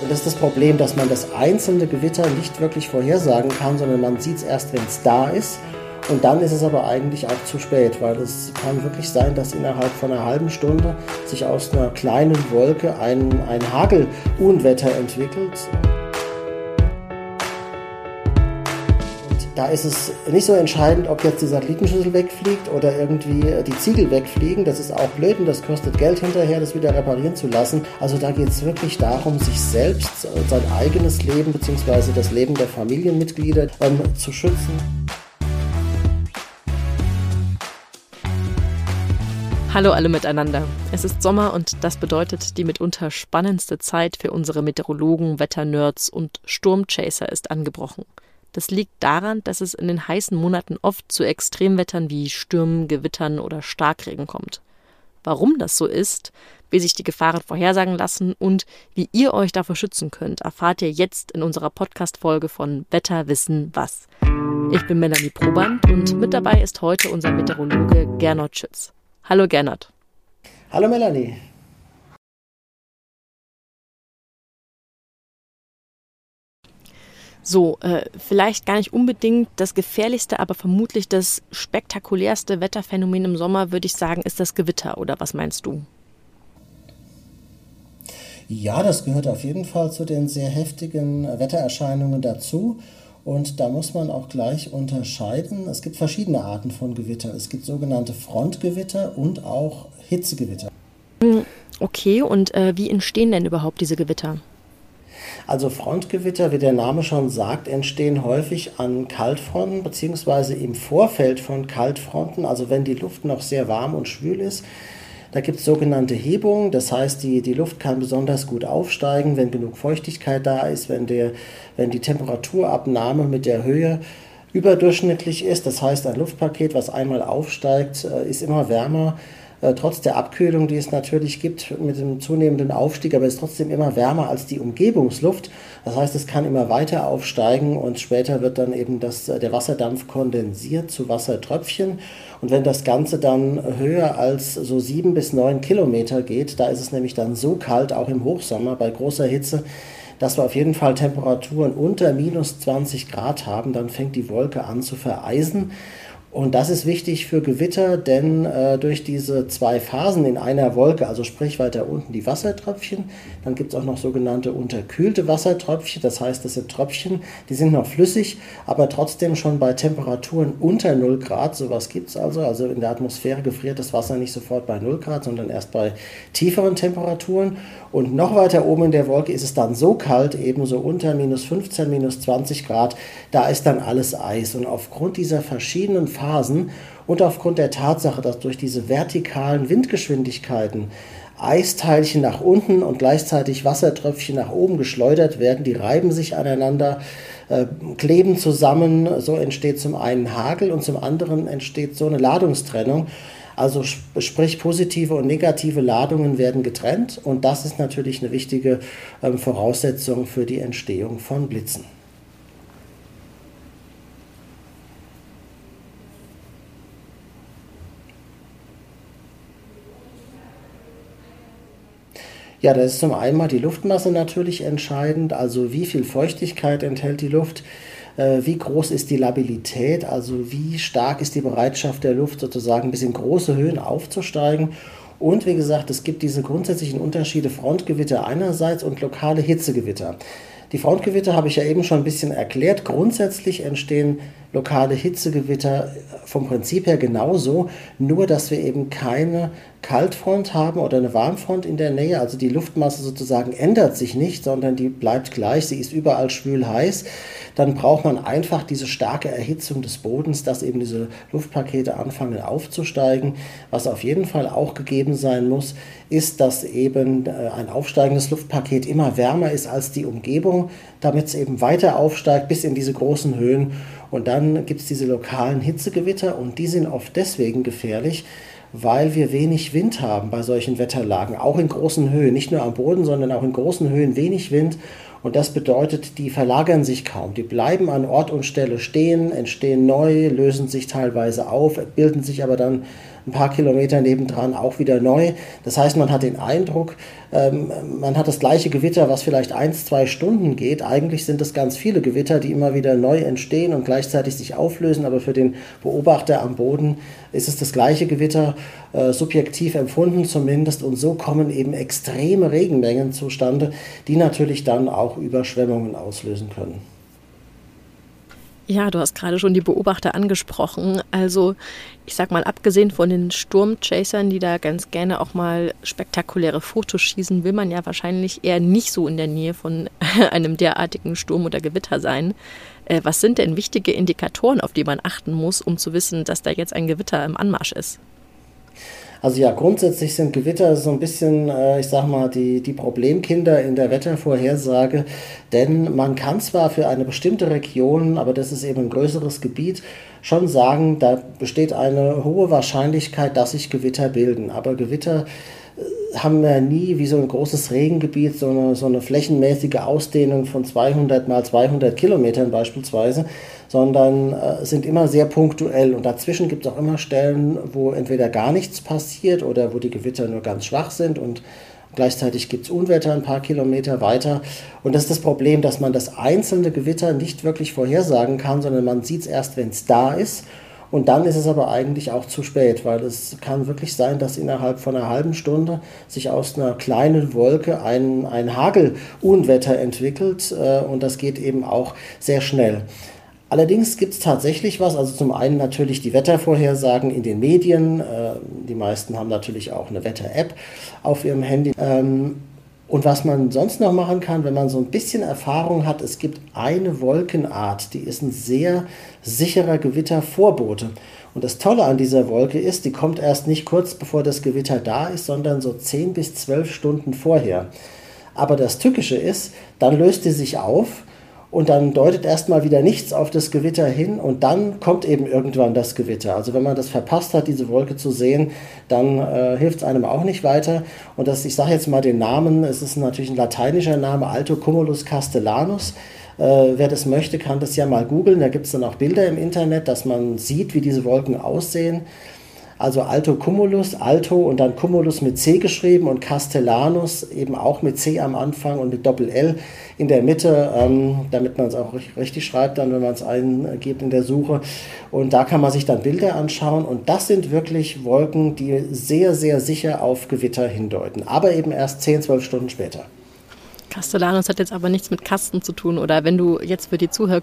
Und das ist das Problem, dass man das einzelne Gewitter nicht wirklich vorhersagen kann, sondern man sieht es erst, wenn es da ist. Und dann ist es aber eigentlich auch zu spät, weil es kann wirklich sein, dass innerhalb von einer halben Stunde sich aus einer kleinen Wolke ein, ein Hagelunwetter entwickelt. Da ist es nicht so entscheidend, ob jetzt die Satellitenschüssel wegfliegt oder irgendwie die Ziegel wegfliegen. Das ist auch blöd und das kostet Geld hinterher, das wieder reparieren zu lassen. Also da geht es wirklich darum, sich selbst, sein eigenes Leben bzw. das Leben der Familienmitglieder ähm, zu schützen. Hallo alle miteinander. Es ist Sommer und das bedeutet, die mitunter spannendste Zeit für unsere Meteorologen, Wetternerds und Sturmchaser ist angebrochen. Das liegt daran, dass es in den heißen Monaten oft zu Extremwettern wie Stürmen, Gewittern oder Starkregen kommt. Warum das so ist, wie sich die Gefahren vorhersagen lassen und wie ihr euch davor schützen könnt, erfahrt ihr jetzt in unserer Podcast-Folge von Wetter wissen was. Ich bin Melanie Proband und mit dabei ist heute unser Meteorologe Gernot Schütz. Hallo Gernot. Hallo Melanie. So, äh, vielleicht gar nicht unbedingt das gefährlichste, aber vermutlich das spektakulärste Wetterphänomen im Sommer, würde ich sagen, ist das Gewitter. Oder was meinst du? Ja, das gehört auf jeden Fall zu den sehr heftigen Wettererscheinungen dazu. Und da muss man auch gleich unterscheiden. Es gibt verschiedene Arten von Gewitter. Es gibt sogenannte Frontgewitter und auch Hitzegewitter. Hm, okay, und äh, wie entstehen denn überhaupt diese Gewitter? Also Frontgewitter, wie der Name schon sagt, entstehen häufig an Kaltfronten bzw. im Vorfeld von Kaltfronten, also wenn die Luft noch sehr warm und schwül ist. Da gibt es sogenannte Hebungen, das heißt, die, die Luft kann besonders gut aufsteigen, wenn genug Feuchtigkeit da ist, wenn, der, wenn die Temperaturabnahme mit der Höhe überdurchschnittlich ist. Das heißt, ein Luftpaket, was einmal aufsteigt, äh, ist immer wärmer äh, trotz der Abkühlung, die es natürlich gibt mit dem zunehmenden Aufstieg, aber ist trotzdem immer wärmer als die Umgebungsluft. Das heißt, es kann immer weiter aufsteigen und später wird dann eben das, äh, der Wasserdampf kondensiert zu Wassertröpfchen. Und wenn das Ganze dann höher als so sieben bis neun Kilometer geht, da ist es nämlich dann so kalt, auch im Hochsommer bei großer Hitze, dass wir auf jeden Fall Temperaturen unter minus 20 Grad haben, dann fängt die Wolke an zu vereisen. Und das ist wichtig für Gewitter, denn äh, durch diese zwei Phasen in einer Wolke, also sprich weiter unten die Wassertröpfchen, dann gibt es auch noch sogenannte unterkühlte Wassertröpfchen. Das heißt, das sind Tröpfchen, die sind noch flüssig, aber trotzdem schon bei Temperaturen unter 0 Grad. Sowas gibt es also. Also in der Atmosphäre gefriert das Wasser nicht sofort bei 0 Grad, sondern erst bei tieferen Temperaturen. Und noch weiter oben in der Wolke ist es dann so kalt, ebenso unter minus 15, minus 20 Grad, da ist dann alles Eis. Und aufgrund dieser verschiedenen Phasen und aufgrund der Tatsache, dass durch diese vertikalen Windgeschwindigkeiten Eisteilchen nach unten und gleichzeitig Wassertröpfchen nach oben geschleudert werden, die reiben sich aneinander, äh, kleben zusammen, so entsteht zum einen Hagel und zum anderen entsteht so eine Ladungstrennung. Also sprich positive und negative Ladungen werden getrennt und das ist natürlich eine wichtige ähm, Voraussetzung für die Entstehung von Blitzen. Ja, da ist zum einen mal die Luftmasse natürlich entscheidend, also wie viel Feuchtigkeit enthält die Luft, äh, wie groß ist die Labilität, also wie stark ist die Bereitschaft der Luft sozusagen bis in große Höhen aufzusteigen. Und wie gesagt, es gibt diese grundsätzlichen Unterschiede Frontgewitter einerseits und lokale Hitzegewitter. Die Frontgewitter habe ich ja eben schon ein bisschen erklärt. Grundsätzlich entstehen lokale Hitzegewitter vom Prinzip her genauso, nur dass wir eben keine Kaltfront haben oder eine Warmfront in der Nähe. Also die Luftmasse sozusagen ändert sich nicht, sondern die bleibt gleich. Sie ist überall schwül heiß. Dann braucht man einfach diese starke Erhitzung des Bodens, dass eben diese Luftpakete anfangen aufzusteigen. Was auf jeden Fall auch gegeben sein muss, ist, dass eben äh, ein aufsteigendes Luftpaket immer wärmer ist als die Umgebung, damit es eben weiter aufsteigt bis in diese großen Höhen. Und dann gibt es diese lokalen Hitzegewitter und die sind oft deswegen gefährlich, weil wir wenig Wind haben bei solchen Wetterlagen, auch in großen Höhen, nicht nur am Boden, sondern auch in großen Höhen wenig Wind. Und das bedeutet, die verlagern sich kaum. Die bleiben an Ort und Stelle stehen, entstehen neu, lösen sich teilweise auf, bilden sich aber dann ein paar Kilometer nebendran auch wieder neu. Das heißt, man hat den Eindruck, ähm, man hat das gleiche Gewitter, was vielleicht eins, zwei Stunden geht. Eigentlich sind es ganz viele Gewitter, die immer wieder neu entstehen und gleichzeitig sich auflösen, aber für den Beobachter am Boden ist es das gleiche Gewitter, äh, subjektiv empfunden zumindest. Und so kommen eben extreme Regenmengen zustande, die natürlich dann auch Überschwemmungen auslösen können. Ja, du hast gerade schon die Beobachter angesprochen. Also ich sag mal, abgesehen von den Sturmchasern, die da ganz gerne auch mal spektakuläre Fotos schießen, will man ja wahrscheinlich eher nicht so in der Nähe von einem derartigen Sturm oder Gewitter sein. Äh, was sind denn wichtige Indikatoren, auf die man achten muss, um zu wissen, dass da jetzt ein Gewitter im Anmarsch ist? Also ja, grundsätzlich sind Gewitter so ein bisschen, äh, ich sag mal, die, die Problemkinder in der Wettervorhersage, denn man kann zwar für eine bestimmte Region, aber das ist eben ein größeres Gebiet, schon sagen, da besteht eine hohe Wahrscheinlichkeit, dass sich Gewitter bilden. Aber Gewitter haben wir nie wie so ein großes Regengebiet, so eine, so eine flächenmäßige Ausdehnung von 200 mal 200 Kilometern beispielsweise, sondern äh, sind immer sehr punktuell. Und dazwischen gibt es auch immer Stellen, wo entweder gar nichts passiert oder wo die Gewitter nur ganz schwach sind und gleichzeitig gibt es Unwetter ein paar Kilometer weiter. Und das ist das Problem, dass man das einzelne Gewitter nicht wirklich vorhersagen kann, sondern man sieht es erst, wenn es da ist. Und dann ist es aber eigentlich auch zu spät, weil es kann wirklich sein, dass innerhalb von einer halben Stunde sich aus einer kleinen Wolke ein, ein Hagelunwetter entwickelt äh, und das geht eben auch sehr schnell. Allerdings gibt es tatsächlich was, also zum einen natürlich die Wettervorhersagen in den Medien, äh, die meisten haben natürlich auch eine Wetter-App auf ihrem Handy. Ähm, und was man sonst noch machen kann, wenn man so ein bisschen Erfahrung hat, es gibt eine Wolkenart, die ist ein sehr sicherer Gewittervorbote. Und das Tolle an dieser Wolke ist, die kommt erst nicht kurz bevor das Gewitter da ist, sondern so 10 bis 12 Stunden vorher. Aber das Tückische ist, dann löst sie sich auf und dann deutet erstmal wieder nichts auf das Gewitter hin und dann kommt eben irgendwann das Gewitter. Also wenn man das verpasst hat, diese Wolke zu sehen, dann äh, hilft es einem auch nicht weiter. Und das, ich sage jetzt mal den Namen, es ist natürlich ein lateinischer Name, Alto Cumulus Castellanus. Äh, wer das möchte, kann das ja mal googeln. Da gibt es dann auch Bilder im Internet, dass man sieht, wie diese Wolken aussehen. Also Alto Cumulus, Alto und dann Cumulus mit C geschrieben und Castellanus eben auch mit C am Anfang und mit Doppel-L in der Mitte, ähm, damit man es auch richtig schreibt, dann wenn man es eingibt in der Suche. Und da kann man sich dann Bilder anschauen und das sind wirklich Wolken, die sehr, sehr sicher auf Gewitter hindeuten, aber eben erst 10, 12 Stunden später. Castellanos hat jetzt aber nichts mit Kasten zu tun. Oder wenn du jetzt für die Zuhör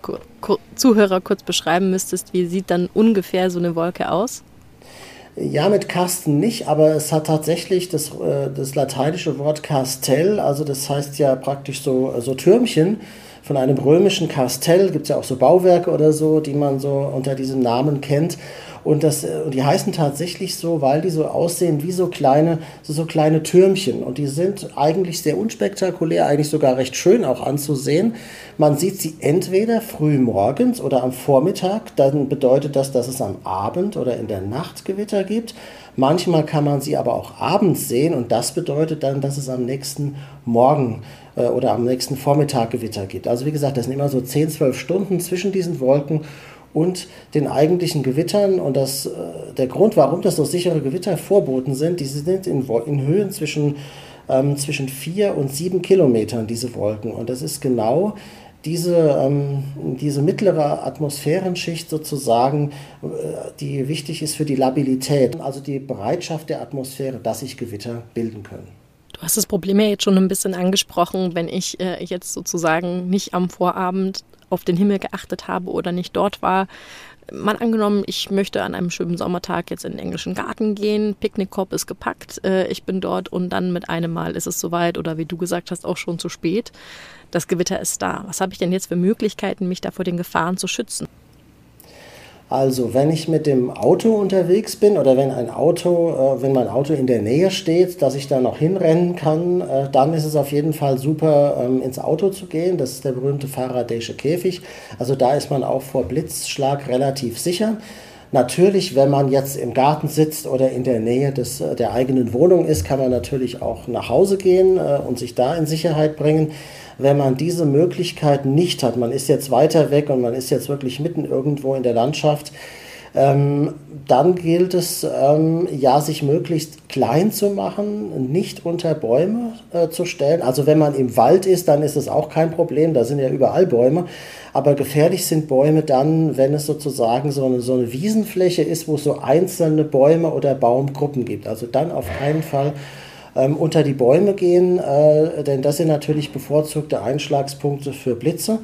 Zuhörer kurz beschreiben müsstest, wie sieht dann ungefähr so eine Wolke aus? Ja, mit Kasten nicht, aber es hat tatsächlich das, äh, das lateinische Wort Castell, also das heißt ja praktisch so, so Türmchen von einem römischen Kastell, gibt es ja auch so Bauwerke oder so, die man so unter diesem Namen kennt. Und, das, äh, und die heißen tatsächlich so, weil die so aussehen wie so kleine, so, so kleine Türmchen. Und die sind eigentlich sehr unspektakulär, eigentlich sogar recht schön auch anzusehen. Man sieht sie entweder früh morgens oder am Vormittag. Dann bedeutet das, dass es am Abend oder in der Nacht Gewitter gibt. Manchmal kann man sie aber auch abends sehen und das bedeutet dann, dass es am nächsten Morgen äh, oder am nächsten Vormittag Gewitter gibt. Also wie gesagt, das sind immer so 10, 12 Stunden zwischen diesen Wolken und den eigentlichen Gewittern. Und das, äh, der Grund, warum das so sichere Gewitter vorboten sind, die sind in, in Höhen zwischen, ähm, zwischen vier und sieben Kilometern, diese Wolken. Und das ist genau diese, ähm, diese mittlere Atmosphärenschicht sozusagen, äh, die wichtig ist für die Labilität, also die Bereitschaft der Atmosphäre, dass sich Gewitter bilden können. Du hast das Problem ja jetzt schon ein bisschen angesprochen, wenn ich äh, jetzt sozusagen nicht am Vorabend auf den Himmel geachtet habe oder nicht dort war. Mal angenommen, ich möchte an einem schönen Sommertag jetzt in den englischen Garten gehen, Picknickkorb ist gepackt, äh, ich bin dort und dann mit einem Mal ist es soweit oder wie du gesagt hast, auch schon zu spät. Das Gewitter ist da. Was habe ich denn jetzt für Möglichkeiten, mich da vor den Gefahren zu schützen? Also, wenn ich mit dem Auto unterwegs bin oder wenn ein Auto, äh, wenn mein Auto in der Nähe steht, dass ich da noch hinrennen kann, äh, dann ist es auf jeden Fall super, ähm, ins Auto zu gehen. Das ist der berühmte Faraday'sche Käfig. Also da ist man auch vor Blitzschlag relativ sicher. Natürlich, wenn man jetzt im Garten sitzt oder in der Nähe des, äh, der eigenen Wohnung ist, kann man natürlich auch nach Hause gehen äh, und sich da in Sicherheit bringen. Wenn man diese Möglichkeit nicht hat, man ist jetzt weiter weg und man ist jetzt wirklich mitten irgendwo in der Landschaft, Ähm, dann gilt es, ähm, ja, sich möglichst klein zu machen, nicht unter Bäume äh, zu stellen. Also wenn man im Wald ist, dann ist es auch kein Problem, da sind ja überall Bäume. Aber gefährlich sind Bäume dann, wenn es sozusagen so eine, so eine Wiesenfläche ist, wo es so einzelne Bäume oder Baumgruppen gibt. Also dann auf keinen Fall ähm, unter die Bäume gehen, äh, denn das sind natürlich bevorzugte Einschlagspunkte für Blitze.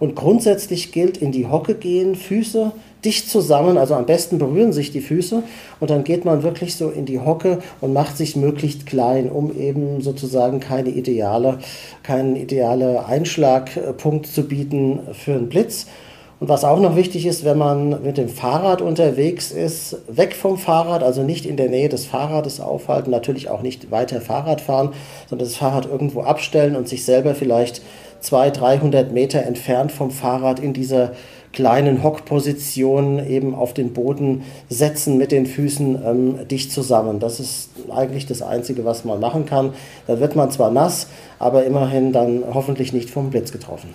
Und grundsätzlich gilt in die Hocke gehen, Füße dicht zusammen, also am besten berühren sich die Füße und dann geht man wirklich so in die Hocke und macht sich möglichst klein, um eben sozusagen keine ideale, keinen ideale Einschlagpunkt zu bieten für einen Blitz. Und was auch noch wichtig ist, wenn man mit dem Fahrrad unterwegs ist, weg vom Fahrrad, also nicht in der Nähe des Fahrrades aufhalten, natürlich auch nicht weiter Fahrrad fahren, sondern das Fahrrad irgendwo abstellen und sich selber vielleicht 200, 300 Meter entfernt vom Fahrrad in dieser kleinen Hockposition eben auf den Boden setzen mit den Füßen ähm, dicht zusammen. Das ist eigentlich das Einzige, was man machen kann. Da wird man zwar nass, aber immerhin dann hoffentlich nicht vom Blitz getroffen.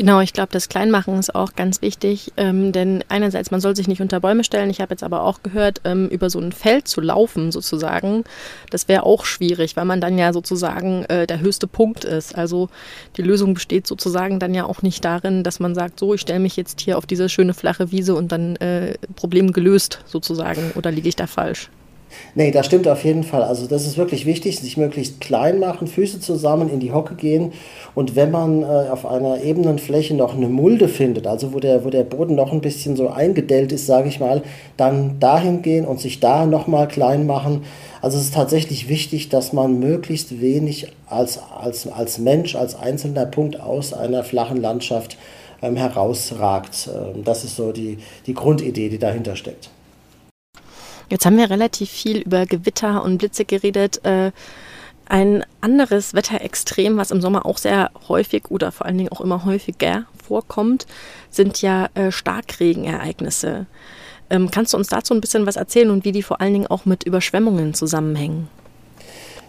Genau, ich glaube, das Kleinmachen ist auch ganz wichtig, ähm, denn einerseits, man soll sich nicht unter Bäume stellen. Ich habe jetzt aber auch gehört, ähm, über so ein Feld zu laufen sozusagen, das wäre auch schwierig, weil man dann ja sozusagen äh, der höchste Punkt ist. Also die Lösung besteht sozusagen dann ja auch nicht darin, dass man sagt, so, ich stelle mich jetzt hier auf diese schöne flache Wiese und dann äh, Problem gelöst sozusagen. Oder liege ich da falsch? Nee, das stimmt auf jeden Fall. Also das ist wirklich wichtig, sich möglichst klein machen, Füße zusammen in die Hocke gehen und wenn man äh, auf einer ebenen Fläche noch eine Mulde findet, also wo der, wo der Boden noch ein bisschen so eingedellt ist, sage ich mal, dann dahin gehen und sich da nochmal klein machen. Also es ist tatsächlich wichtig, dass man möglichst wenig als, als, als Mensch, als einzelner Punkt aus einer flachen Landschaft ähm, herausragt. Ähm, das ist so die, die Grundidee, die dahinter steckt. Jetzt haben wir relativ viel über Gewitter und Blitze geredet. Äh, ein anderes Wetterextrem, was im Sommer auch sehr häufig oder vor allen Dingen auch immer häufiger vorkommt, sind ja äh, Starkregenereignisse. Ähm, kannst du uns dazu ein bisschen was erzählen und wie die vor allen Dingen auch mit Überschwemmungen zusammenhängen?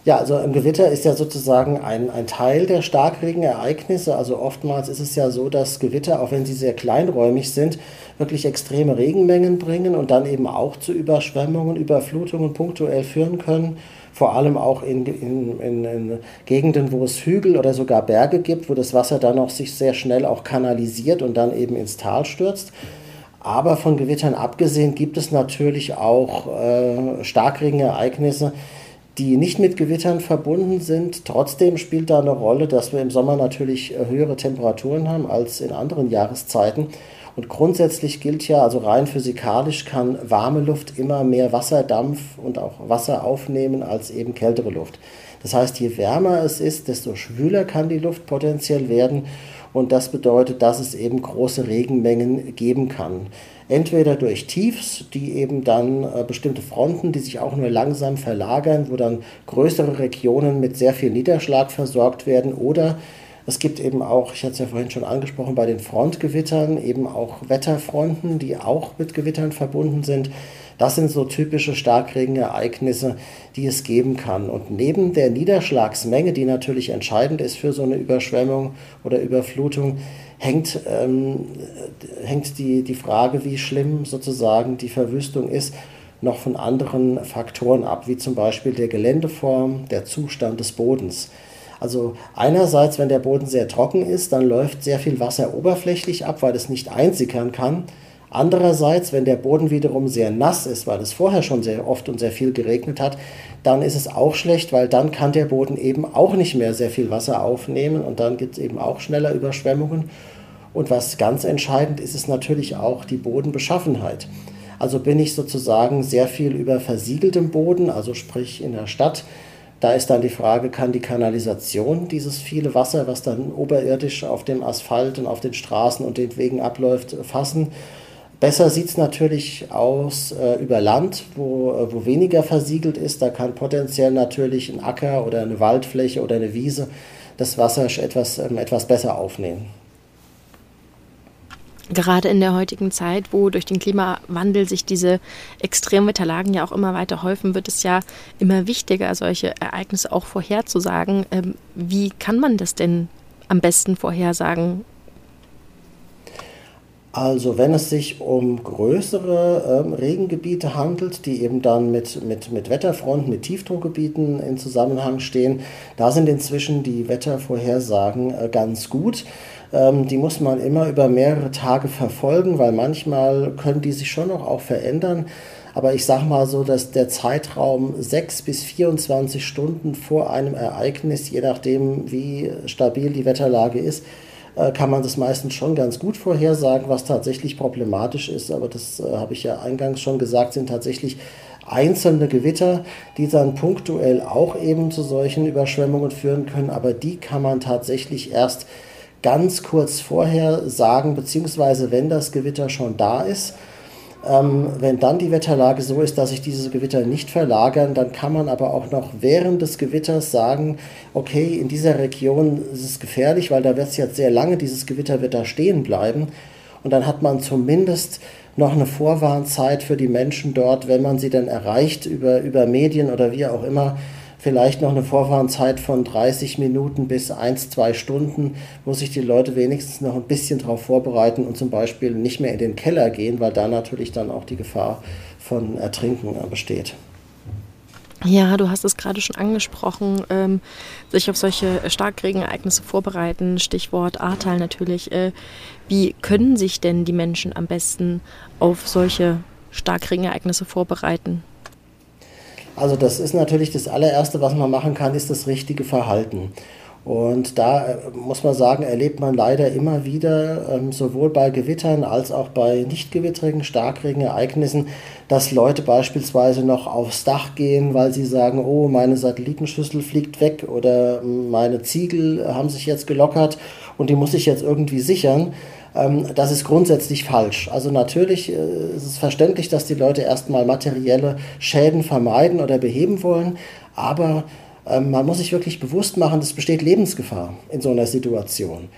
Ja, also ein Gewitter ist ja sozusagen ein, ein Teil der Starkregenereignisse. Also oftmals ist es ja so, dass Gewitter, auch wenn sie sehr kleinräumig sind, wirklich extreme Regenmengen bringen und dann eben auch zu Überschwemmungen, Überflutungen punktuell führen können. Vor allem auch in, in, in, in Gegenden, wo es Hügel oder sogar Berge gibt, wo das Wasser dann auch sich sehr schnell auch kanalisiert und dann eben ins Tal stürzt. Aber von Gewittern abgesehen gibt es natürlich auch äh, Starkregenereignisse, die nicht mit Gewittern verbunden sind. Trotzdem spielt da eine Rolle, dass wir im Sommer natürlich äh, höhere Temperaturen haben als in anderen Jahreszeiten. Und grundsätzlich gilt ja, also rein physikalisch kann warme Luft immer mehr Wasserdampf und auch Wasser aufnehmen als eben kältere Luft. Das heißt, je wärmer es ist, desto schwüler kann die Luft potenziell werden. Und das bedeutet, dass es eben große Regenmengen geben kann. Entweder durch Tiefs, die eben dann äh, bestimmte Fronten, die sich auch nur langsam verlagern, wo dann größere Regionen mit sehr viel Niederschlag versorgt werden, oder es gibt eben auch, ich hatte es ja vorhin schon angesprochen, bei den Frontgewittern eben auch Wetterfronten, die auch mit Gewittern verbunden sind. Das sind so typische Starkregenereignisse, die es geben kann. Und neben der Niederschlagsmenge, die natürlich entscheidend ist für so eine Überschwemmung oder Überflutung, hängt, ähm, hängt die, die Frage, wie schlimm sozusagen die Verwüstung ist, noch von anderen Faktoren ab, wie zum Beispiel der Geländeform, der Zustand des Bodens. Also einerseits, wenn der Boden sehr trocken ist, dann läuft sehr viel Wasser oberflächlich ab, weil es nicht einsickern kann. Andererseits, wenn der Boden wiederum sehr nass ist, weil es vorher schon sehr oft und sehr viel geregnet hat, dann ist es auch schlecht, weil dann kann der Boden eben auch nicht mehr sehr viel Wasser aufnehmen und dann gibt es eben auch schneller Überschwemmungen. Und was ganz entscheidend ist, ist natürlich auch die Bodenbeschaffenheit. Also bin ich sozusagen sehr viel über versiegeltem Boden, also sprich in der Stadt. Da ist dann die Frage, kann die Kanalisation dieses viele Wasser, was dann oberirdisch auf dem Asphalt und auf den Straßen und den Wegen abläuft, fassen? Besser sieht es natürlich aus äh, über Land, wo, äh, wo weniger versiegelt ist. Da kann potenziell natürlich ein Acker oder eine Waldfläche oder eine Wiese das Wasser etwas, ähm, etwas besser aufnehmen. Gerade in der heutigen Zeit, wo durch den Klimawandel sich diese Extremwetterlagen ja auch immer weiter häufen, wird es ja immer wichtiger, solche Ereignisse auch vorherzusagen. Ähm, wie kann man das denn am besten vorhersagen? Also wenn es sich um größere ähm, Regengebiete handelt, die eben dann mit, mit, mit Wetterfronten, mit Tiefdruckgebieten in Zusammenhang stehen, da sind inzwischen die Wettervorhersagen äh, ganz gut. Ähm, die muss man immer über mehrere Tage verfolgen, weil manchmal können die sich schon noch auch verändern. Aber ich sage mal so, dass der Zeitraum 6 bis 24 Stunden vor einem Ereignis, je nachdem wie stabil die Wetterlage ist, äh, kann man das meistens schon ganz gut vorhersagen, was tatsächlich problematisch ist. Aber das äh, habe ich ja eingangs schon gesagt, sind tatsächlich einzelne Gewitter, die dann punktuell auch eben zu solchen Überschwemmungen führen können. Aber die kann man tatsächlich erst ganz kurz vorher sagen, beziehungsweise wenn das Gewitter schon da ist ähm, wenn dann die Wetterlage so ist, dass sich diese Gewitter nicht verlagern, dann kann man aber auch noch während des Gewitters sagen, okay, in dieser Region ist es gefährlich, weil da wird es jetzt sehr lange, dieses Gewitter wird da stehen bleiben. Und dann hat man zumindest noch eine Vorwarnzeit für die Menschen dort, wenn man sie dann erreicht über, über Medien oder wie auch immer, vielleicht noch eine Vorfahrenzeit von 30 Minuten bis 1, 2 Stunden, wo sich die Leute wenigstens noch ein bisschen darauf vorbereiten und zum Beispiel nicht mehr in den Keller gehen, weil da natürlich dann auch die Gefahr von Ertrinken besteht. Ja, du hast es gerade schon angesprochen, ähm, sich auf solche Starkregenereignisse vorbereiten, Stichwort Ahrtal natürlich. Äh, wie können sich denn die Menschen am besten auf solche Starkregenereignisse vorbereiten? Also das ist natürlich das allererste, was man machen kann, ist das richtige Verhalten. Und da äh, muss man sagen, erlebt man leider immer wieder, ähm, sowohl bei Gewittern als auch bei nicht gewittrigen Starkregenereignissen, dass Leute beispielsweise noch aufs Dach gehen, weil sie sagen, oh, meine Satellitenschüssel fliegt weg oder meine Ziegel haben sich jetzt gelockert und die muss ich jetzt irgendwie sichern. Ähm, das ist grundsätzlich falsch. Also natürlich äh, ist es verständlich, dass die Leute erstmal materielle Schäden vermeiden oder beheben wollen, aber ähm, man muss sich wirklich bewusst machen, es besteht Lebensgefahr in so einer Situation.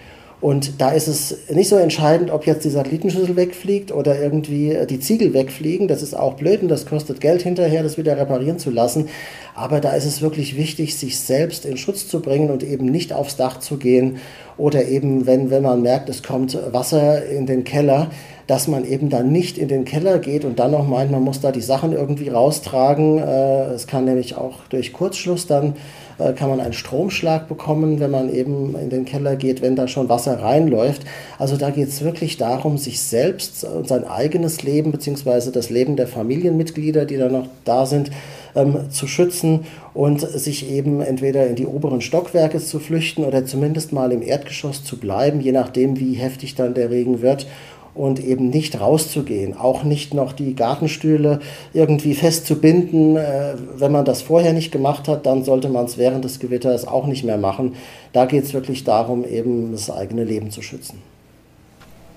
Und da ist es nicht so entscheidend, ob jetzt die Satellitenschüssel wegfliegt oder irgendwie die Ziegel wegfliegen. Das ist auch blöd und das kostet Geld hinterher, das wieder reparieren zu lassen. Aber da ist es wirklich wichtig, sich selbst in Schutz zu bringen und eben nicht aufs Dach zu gehen oder eben, wenn, wenn man merkt, es kommt Wasser in den Keller, dass man eben dann nicht in den Keller geht und dann noch meint, man muss da die Sachen irgendwie raustragen. Äh, es kann nämlich auch durch Kurzschluss dann äh, kann man einen Stromschlag bekommen, wenn man eben in den Keller geht, wenn da schon Wasser reinläuft. Also da geht es wirklich darum, sich selbst und sein eigenes Leben beziehungsweise das Leben der Familienmitglieder, die da noch da sind, ähm, zu schützen und sich eben entweder in die oberen Stockwerke zu flüchten oder zumindest mal im Erdgeschoss zu bleiben, je nachdem, wie heftig dann der Regen wird und eben nicht rauszugehen, auch nicht noch die Gartenstühle irgendwie festzubinden. Äh, wenn man das vorher nicht gemacht hat, dann sollte man es während des Gewitters auch nicht mehr machen. Da geht es wirklich darum, eben das eigene Leben zu schützen.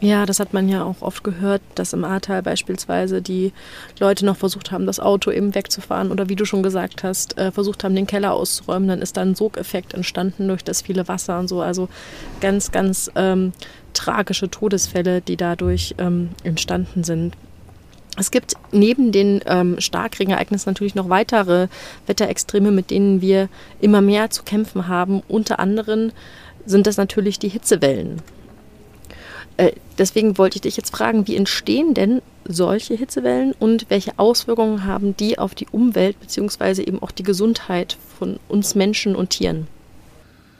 Ja, das hat man ja auch oft gehört, dass im Ahrtal beispielsweise die Leute noch versucht haben, das Auto eben wegzufahren oder wie du schon gesagt hast, äh, versucht haben, den Keller auszuräumen. Dann ist da ein Sogeffekt entstanden durch das viele Wasser und so. Also ganz, ganz ähm, tragische Todesfälle, die dadurch ähm, entstanden sind. Es gibt neben den ähm, Starkregenereignissen natürlich noch weitere Wetterextreme, mit denen wir immer mehr zu kämpfen haben. Unter anderem sind das natürlich die Hitzewellen. Äh, deswegen wollte ich dich jetzt fragen, wie entstehen denn solche Hitzewellen und welche Auswirkungen haben die auf die Umwelt bzw. eben auch die Gesundheit von uns Menschen und Tieren?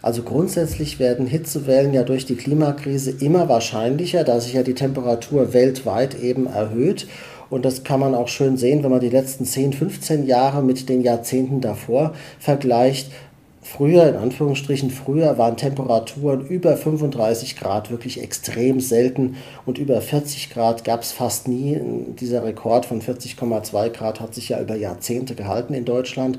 Also grundsätzlich werden Hitzewellen ja durch die Klimakrise immer wahrscheinlicher, da sich ja die Temperatur weltweit eben erhöht. Und das kann man auch schön sehen, wenn man die letzten 10, 15 Jahre mit den Jahrzehnten davor vergleicht. Früher, in Anführungsstrichen, früher waren Temperaturen über 35 Grad wirklich extrem selten und über 40 Grad gab es fast nie. Dieser Rekord von 40,2 Grad hat sich ja über Jahrzehnte gehalten in Deutschland.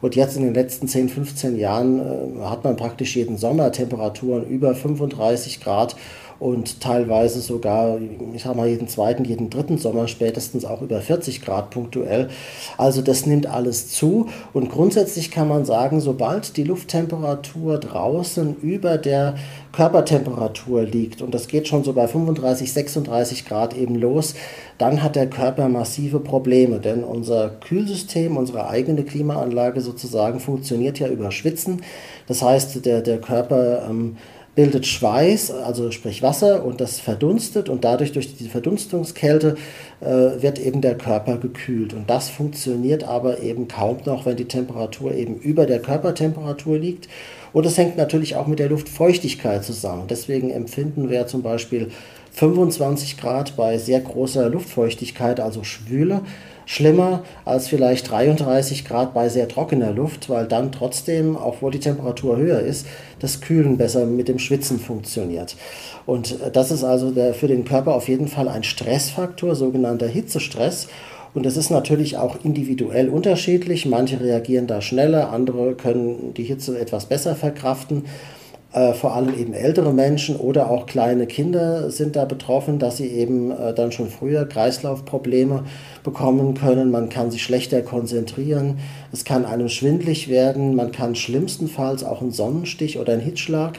Und jetzt in den letzten 10, 15 Jahren äh, hat man praktisch jeden Sommer Temperaturen über 35 Grad und teilweise sogar, ich sag mal, jeden zweiten, jeden dritten Sommer spätestens auch über 40 Grad punktuell. Also das nimmt alles zu und grundsätzlich kann man sagen, sobald die Lufttemperatur draußen über der Körpertemperatur liegt und das geht schon so bei 35, 36 Grad eben los, dann hat der Körper massive Probleme, denn unser Kühlsystem, unsere eigene Klimaanlage sozusagen funktioniert ja über Schwitzen. Das heißt, der, der Körper ähm, bildet Schweiß, also sprich Wasser, und das verdunstet und dadurch durch die Verdunstungskälte äh, wird eben der Körper gekühlt. Und das funktioniert aber eben kaum noch, wenn die Temperatur eben über der Körpertemperatur liegt. Und das hängt natürlich auch mit der Luftfeuchtigkeit zusammen. Deswegen empfinden wir zum Beispiel 25 Grad bei sehr großer Luftfeuchtigkeit, also Schwüle, schlimmer als vielleicht 33 Grad bei sehr trockener Luft, weil dann trotzdem, wo die Temperatur höher ist, das Kühlen besser mit dem Schwitzen funktioniert. Und das ist also der, für den Körper auf jeden Fall ein Stressfaktor, sogenannter Hitzestress. Und das ist natürlich auch individuell unterschiedlich. Manche reagieren da schneller, andere können die Hitze etwas besser verkraften. Äh, vor allem eben ältere Menschen oder auch kleine Kinder sind da betroffen, dass sie eben äh, dann schon früher Kreislaufprobleme bekommen können. Man kann sich schlechter konzentrieren. Es kann einem schwindlig werden. Man kann schlimmstenfalls auch einen Sonnenstich oder einen Hitzschlag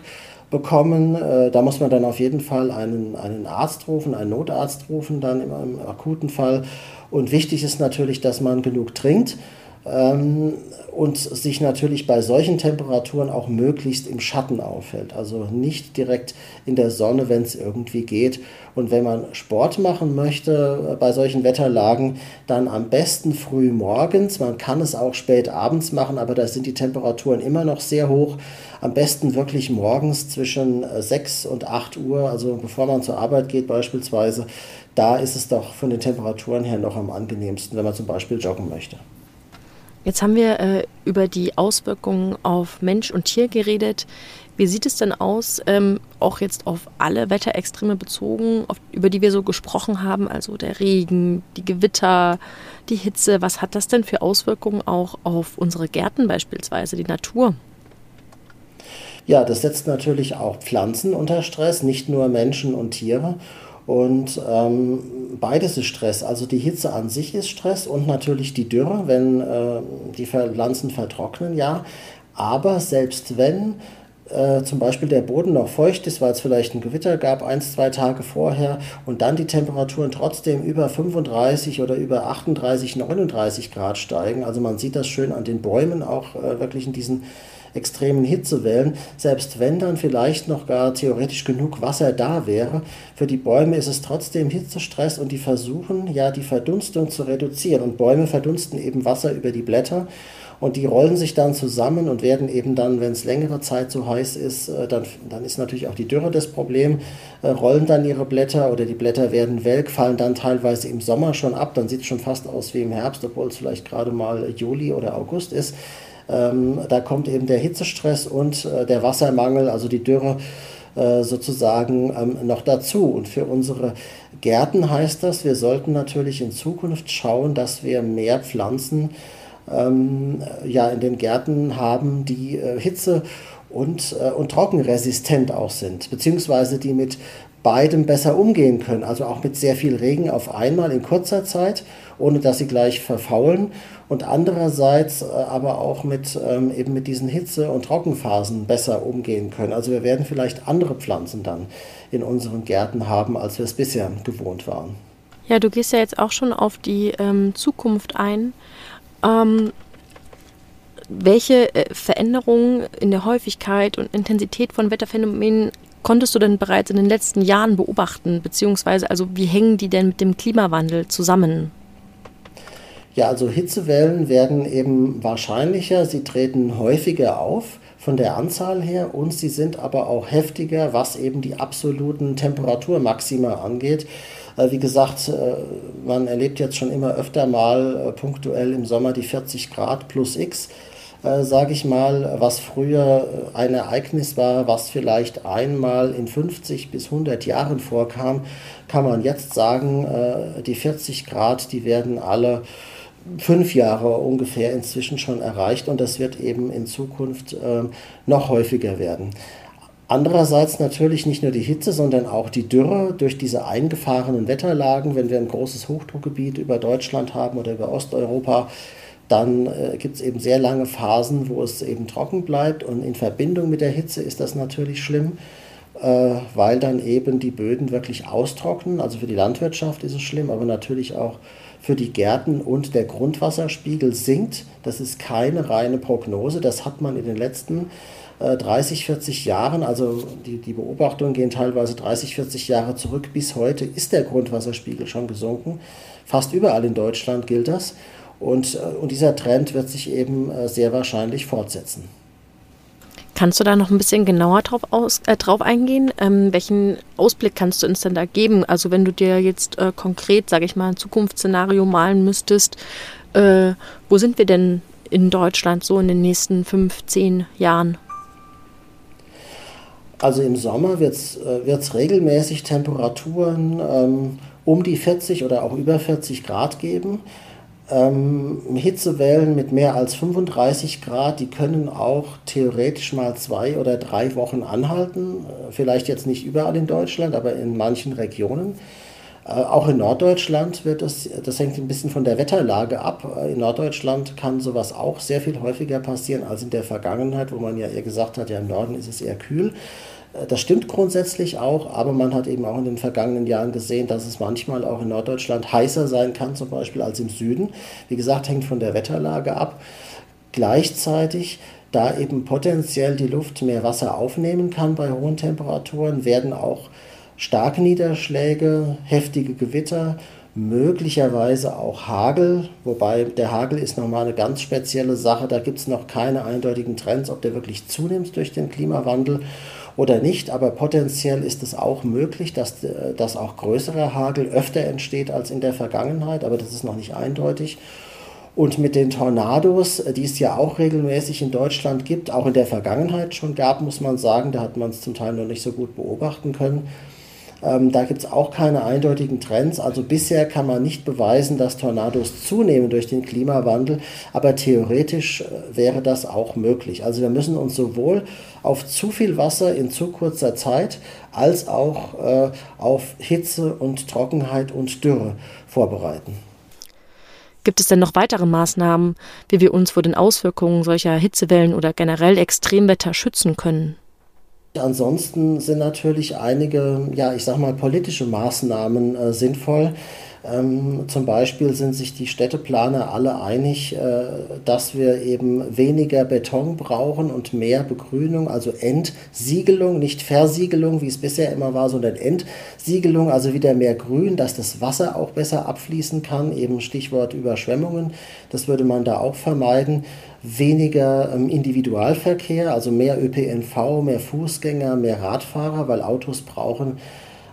bekommen. Äh, da muss man dann auf jeden Fall einen, einen Arzt rufen, einen Notarzt rufen, dann im, im akuten Fall. Und wichtig ist natürlich, dass man genug trinkt und sich natürlich bei solchen Temperaturen auch möglichst im Schatten aufhält. Also nicht direkt in der Sonne, wenn es irgendwie geht. Und wenn man Sport machen möchte äh, bei solchen Wetterlagen, dann am besten früh morgens. Man kann es auch spät abends machen, aber da sind die Temperaturen immer noch sehr hoch. Am besten wirklich morgens zwischen 6 äh, und 8 Uhr, also bevor man zur Arbeit geht beispielsweise. Da ist es doch von den Temperaturen her noch am angenehmsten, wenn man zum Beispiel joggen möchte. Jetzt haben wir äh, über die Auswirkungen auf Mensch und Tier geredet. Wie sieht es denn aus, ähm, auch jetzt auf alle Wetterextreme bezogen, auf, über die wir so gesprochen haben, also der Regen, die Gewitter, die Hitze, was hat das denn für Auswirkungen auch auf unsere Gärten beispielsweise, die Natur? Ja, das setzt natürlich auch Pflanzen unter Stress, nicht nur Menschen und Tiere. Und ähm, beides ist Stress. Also die Hitze an sich ist Stress und natürlich die Dürre, wenn äh, die Pflanzen vertrocknen, ja. Aber selbst wenn äh, zum Beispiel der Boden noch feucht ist, weil es vielleicht ein Gewitter gab, ein, zwei Tage vorher, und dann die Temperaturen trotzdem über 35 oder über 38, 39 Grad steigen. Also man sieht das schön an den Bäumen auch äh, wirklich in diesen extremen Hitzewellen, selbst wenn dann vielleicht noch gar theoretisch genug Wasser da wäre, für die Bäume ist es trotzdem Hitzestress und die versuchen ja die Verdunstung zu reduzieren. Und Bäume verdunsten eben Wasser über die Blätter und die rollen sich dann zusammen und werden eben dann, wenn es längere Zeit so heiß ist, äh, dann, dann ist natürlich auch die Dürre das Problem, äh, rollen dann ihre Blätter oder die Blätter werden welk, fallen dann teilweise im Sommer schon ab, dann sieht es schon fast aus wie im Herbst, obwohl es vielleicht gerade mal Juli oder August ist. Ähm, da kommt eben der Hitzestress und äh, der Wassermangel, also die Dürre äh, sozusagen ähm, noch dazu. Und für unsere Gärten heißt das, wir sollten natürlich in Zukunft schauen, dass wir mehr Pflanzen ähm, ja, in den Gärten haben, die äh, Hitze und, äh, und trockenresistent auch sind, beziehungsweise die mit beidem besser umgehen können. Also auch mit sehr viel Regen auf einmal in kurzer Zeit, ohne dass sie gleich verfaulen. Und andererseits äh, aber auch mit, ähm, eben mit diesen Hitze- und Trockenphasen besser umgehen können. Also wir werden vielleicht andere Pflanzen dann in unseren Gärten haben, als wir es bisher gewohnt waren. Ja, du gehst ja jetzt auch schon auf die ähm, Zukunft ein. Ähm, welche äh, Veränderungen in der Häufigkeit und Intensität von Wetterphänomenen konntest du denn bereits in den letzten Jahren beobachten? Beziehungsweise, also wie hängen die denn mit dem Klimawandel zusammen? Ja, also Hitzewellen werden eben wahrscheinlicher, sie treten häufiger auf von der Anzahl her und sie sind aber auch heftiger, was eben die absoluten Temperaturmaxima angeht. Äh, wie gesagt, äh, man erlebt jetzt schon immer öfter mal äh, punktuell im Sommer die 40 Grad plus X sage ich mal, was früher ein Ereignis war, was vielleicht einmal in 50 bis 100 Jahren vorkam, kann man jetzt sagen, die 40 Grad, die werden alle fünf Jahre ungefähr inzwischen schon erreicht und das wird eben in Zukunft äh, noch häufiger werden. Andererseits natürlich nicht nur die Hitze, sondern auch die Dürre durch diese eingefahrenen Wetterlagen. Wenn wir ein großes Hochdruckgebiet über Deutschland haben oder über Osteuropa, dann äh, gibt es eben sehr lange Phasen, wo es eben trocken bleibt und in Verbindung mit der Hitze ist das natürlich schlimm, weil dann eben die Böden wirklich austrocknen. Also für die Landwirtschaft ist es schlimm, aber natürlich auch für die Gärten und der Grundwasserspiegel sinkt. Das ist keine reine Prognose, das hat man in den letzten 30, 40 Jahren, also die, die Beobachtungen gehen teilweise 30, 40 Jahre zurück, bis heute ist der Grundwasserspiegel schon gesunken. Fast überall in Deutschland gilt das. Und, und dieser Trend wird sich eben sehr wahrscheinlich fortsetzen. Kannst du da noch ein bisschen genauer drauf, aus, äh, drauf eingehen? Ähm, welchen Ausblick kannst du uns denn da geben? Also wenn du dir jetzt äh, konkret, sage ich mal, ein Zukunftsszenario malen müsstest, äh, wo sind wir denn in Deutschland so in den nächsten fünf, zehn Jahren? Also im Sommer wird es äh, regelmäßig Temperaturen ähm, um die 40 oder auch über 40 Grad geben. Ähm, Hitzewellen mit mehr als 35 Grad, die können auch theoretisch mal zwei oder drei Wochen anhalten. Äh, vielleicht jetzt nicht überall in Deutschland, aber in manchen Regionen. Äh, auch in Norddeutschland wird es, das hängt ein bisschen von der Wetterlage ab. Äh, in Norddeutschland kann sowas auch sehr viel häufiger passieren als in der Vergangenheit, wo man ja eher gesagt hat, ja im Norden ist es eher kühl. Äh, das stimmt grundsätzlich auch, aber man hat eben auch in den vergangenen Jahren gesehen, dass es manchmal auch in Norddeutschland heißer sein kann, zum Beispiel als im Süden. Wie gesagt, hängt von der Wetterlage ab. Gleichzeitig, da eben potenziell die Luft mehr Wasser aufnehmen kann bei hohen Temperaturen, werden auch starke Niederschläge, heftige Gewitter, möglicherweise auch Hagel, wobei der Hagel ist nochmal eine ganz spezielle Sache, da gibt es noch keine eindeutigen Trends, ob der wirklich zunimmt durch den Klimawandel oder nicht, aber potenziell ist es auch möglich, dass, äh, dass auch größerer Hagel öfter entsteht als in der Vergangenheit, aber das ist noch nicht eindeutig. Und mit den Tornados, äh, die es ja auch regelmäßig in Deutschland gibt, auch in der Vergangenheit schon gab, muss man sagen, da hat man es zum Teil noch nicht so gut beobachten können, ähm, da gibt es auch keine eindeutigen Trends. Also bisher kann man nicht beweisen, dass Tornados zunehmen durch den Klimawandel, aber theoretisch äh, wäre das auch möglich. Also wir müssen uns sowohl auf zu viel Wasser in zu kurzer Zeit als auch äh, auf Hitze und Trockenheit und Dürre vorbereiten. Gibt es denn noch weitere Maßnahmen, wie wir uns vor den Auswirkungen solcher Hitzewellen oder generell Extremwetter schützen können? Ansonsten sind natürlich einige, ja, ich sag mal, politische Maßnahmen äh, sinnvoll. Ähm, zum Beispiel sind sich die Städteplaner alle einig, äh, dass wir eben weniger Beton brauchen und mehr Begrünung, also Entsiegelung, nicht Versiegelung, wie es bisher immer war, sondern Entsiegelung, also wieder mehr Grün, dass das Wasser auch besser abfließen kann, eben Stichwort Überschwemmungen, das würde man da auch vermeiden. Weniger ähm, Individualverkehr, also mehr ÖPNV, mehr Fußgänger, mehr Radfahrer, weil Autos brauchen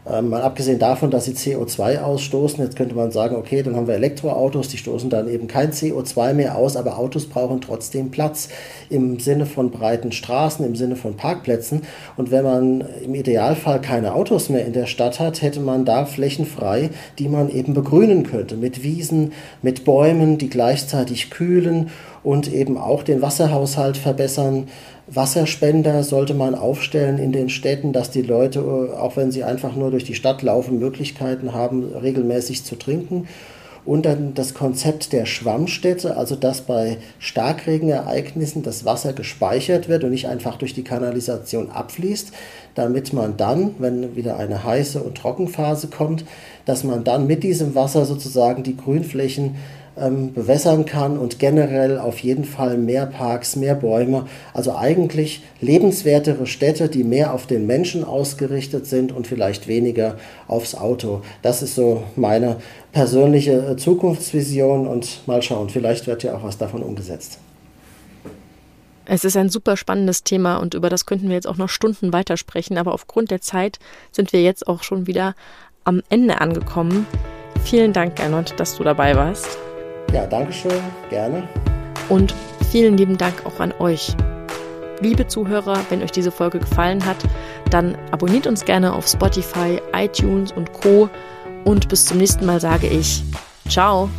ähm, mal abgesehen davon, dass sie CO2 ausstoßen, jetzt könnte man sagen, okay, dann haben wir Elektroautos, die stoßen dann eben kein CO2 mehr aus, aber Autos brauchen trotzdem Platz im Sinne von breiten Straßen, im Sinne von Parkplätzen. Und wenn man im Idealfall keine Autos mehr in der Stadt hat, hätte man da Flächen frei, die man eben begrünen könnte, mit Wiesen, mit Bäumen, die gleichzeitig kühlen und eben auch den Wasserhaushalt verbessern. Wasserspender sollte man aufstellen in den Städten, dass die Leute, äh, auch wenn sie einfach nur durch die Stadt laufen, Möglichkeiten haben, regelmäßig zu trinken. Und dann das Konzept der Schwammstätte, also dass bei Starkregenereignissen das Wasser gespeichert wird und nicht einfach durch die Kanalisation abfließt, damit man dann, wenn wieder eine heiße und Trockenphase kommt, dass man dann mit diesem Wasser sozusagen die Grünflächen ähm, bewässern kann und generell auf jeden Fall mehr Parks, mehr Bäume. Also eigentlich lebenswertere Städte, die mehr auf den Menschen ausgerichtet sind und vielleicht weniger aufs Auto. Das ist so meine persönliche äh, Zukunftsvision und mal schauen, vielleicht wird ja auch was davon umgesetzt. Es ist ein super spannendes Thema und über das könnten wir jetzt auch noch Stunden weitersprechen, aber aufgrund der Zeit sind wir jetzt auch schon wieder am Ende angekommen. Vielen Dank, Gernot, dass du dabei warst. Ja, danke schön, gerne. Und vielen lieben Dank auch an euch. Liebe Zuhörer, wenn euch diese Folge gefallen hat, dann abonniert uns gerne auf Spotify, iTunes und Co. Und bis zum nächsten Mal sage ich Ciao.